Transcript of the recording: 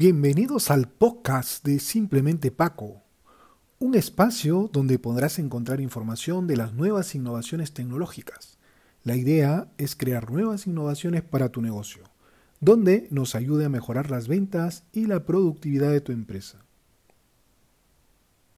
Bienvenidos al podcast de Simplemente Paco, un espacio donde podrás encontrar información de las nuevas innovaciones tecnológicas. La idea es crear nuevas innovaciones para tu negocio, donde nos ayude a mejorar las ventas y la productividad de tu empresa.